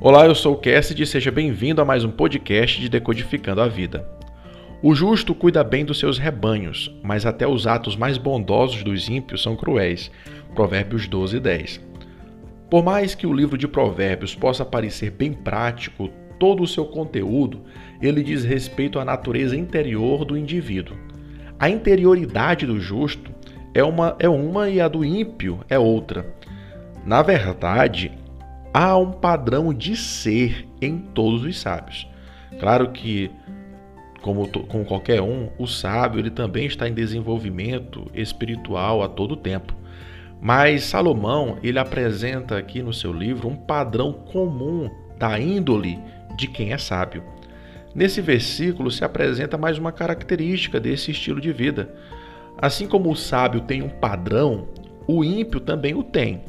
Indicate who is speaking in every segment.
Speaker 1: Olá, eu sou o Cassidy e seja bem-vindo a mais um podcast de Decodificando a Vida. O justo cuida bem dos seus rebanhos, mas até os atos mais bondosos dos ímpios são cruéis. Provérbios 12, 10. Por mais que o livro de Provérbios possa parecer bem prático, todo o seu conteúdo ele diz respeito à natureza interior do indivíduo. A interioridade do justo é uma, é uma e a do ímpio é outra. Na verdade, há um padrão de ser em todos os sábios. Claro que, como, como qualquer um, o sábio ele também está em desenvolvimento espiritual a todo tempo. Mas Salomão ele apresenta aqui no seu livro um padrão comum da índole de quem é sábio. Nesse versículo se apresenta mais uma característica desse estilo de vida. Assim como o sábio tem um padrão, o ímpio também o tem.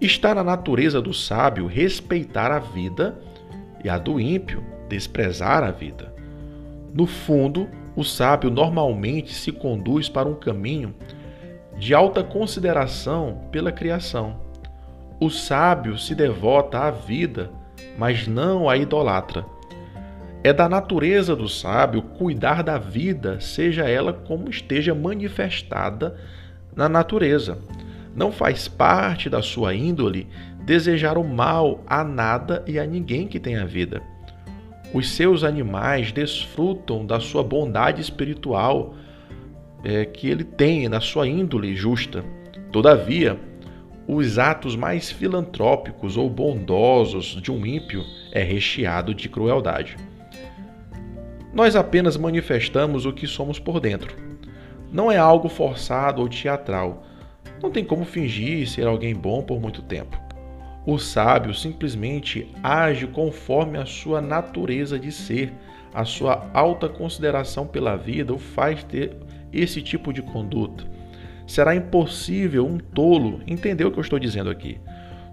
Speaker 1: Está na natureza do sábio respeitar a vida e a do ímpio desprezar a vida. No fundo, o sábio normalmente se conduz para um caminho de alta consideração pela criação. O sábio se devota à vida, mas não à idolatra. É da natureza do sábio cuidar da vida, seja ela como esteja manifestada na natureza. Não faz parte da sua índole desejar o mal a nada e a ninguém que tenha vida. Os seus animais desfrutam da sua bondade espiritual é, que ele tem na sua índole justa. Todavia, os atos mais filantrópicos ou bondosos de um ímpio é recheado de crueldade. Nós apenas manifestamos o que somos por dentro. Não é algo forçado ou teatral não tem como fingir ser alguém bom por muito tempo. O sábio simplesmente age conforme a sua natureza de ser, a sua alta consideração pela vida o faz ter esse tipo de conduta. Será impossível um tolo entender o que eu estou dizendo aqui.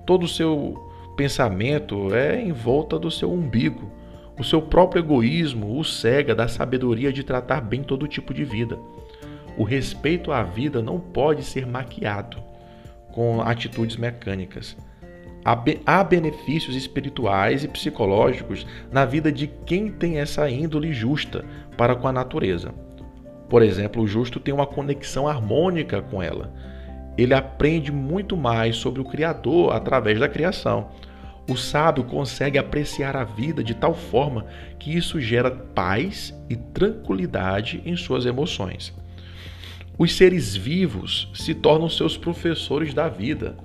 Speaker 1: Todo o seu pensamento é em volta do seu umbigo. O seu próprio egoísmo o cega da sabedoria de tratar bem todo tipo de vida. O respeito à vida não pode ser maquiado com atitudes mecânicas. Há benefícios espirituais e psicológicos na vida de quem tem essa índole justa para com a natureza. Por exemplo, o justo tem uma conexão harmônica com ela. Ele aprende muito mais sobre o Criador através da criação. O sábio consegue apreciar a vida de tal forma que isso gera paz e tranquilidade em suas emoções. Os seres vivos se tornam seus professores da vida.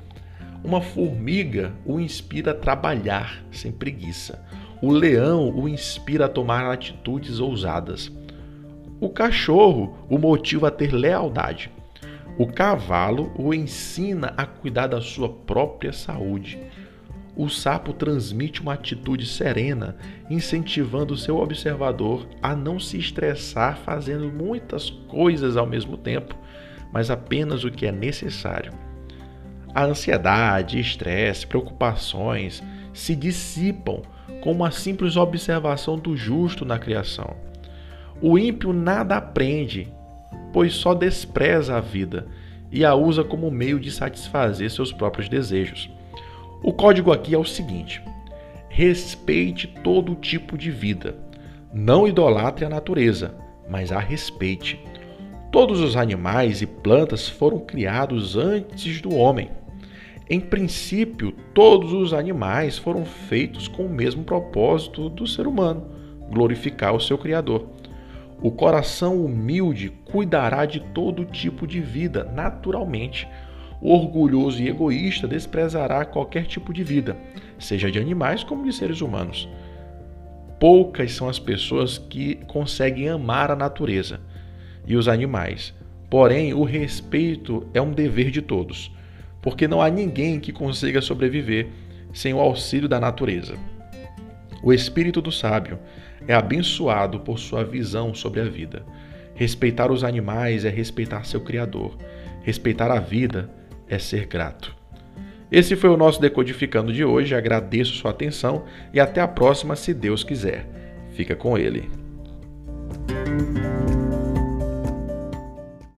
Speaker 1: Uma formiga o inspira a trabalhar sem preguiça. O leão o inspira a tomar atitudes ousadas. O cachorro o motiva a ter lealdade. O cavalo o ensina a cuidar da sua própria saúde o sapo transmite uma atitude serena, incentivando seu observador a não se estressar fazendo muitas coisas ao mesmo tempo, mas apenas o que é necessário. A ansiedade, estresse, preocupações se dissipam com uma simples observação do justo na criação. O ímpio nada aprende, pois só despreza a vida e a usa como meio de satisfazer seus próprios desejos. O código aqui é o seguinte: respeite todo tipo de vida. Não idolatre a natureza, mas a respeite. Todos os animais e plantas foram criados antes do homem. Em princípio, todos os animais foram feitos com o mesmo propósito do ser humano glorificar o seu Criador. O coração humilde cuidará de todo tipo de vida naturalmente orgulhoso e egoísta desprezará qualquer tipo de vida, seja de animais como de seres humanos. Poucas são as pessoas que conseguem amar a natureza e os animais. Porém, o respeito é um dever de todos, porque não há ninguém que consiga sobreviver sem o auxílio da natureza. O espírito do sábio é abençoado por sua visão sobre a vida. Respeitar os animais é respeitar seu Criador. Respeitar a vida é ser grato. Esse foi o nosso Decodificando de hoje. Agradeço sua atenção e até a próxima, se Deus quiser. Fica com ele.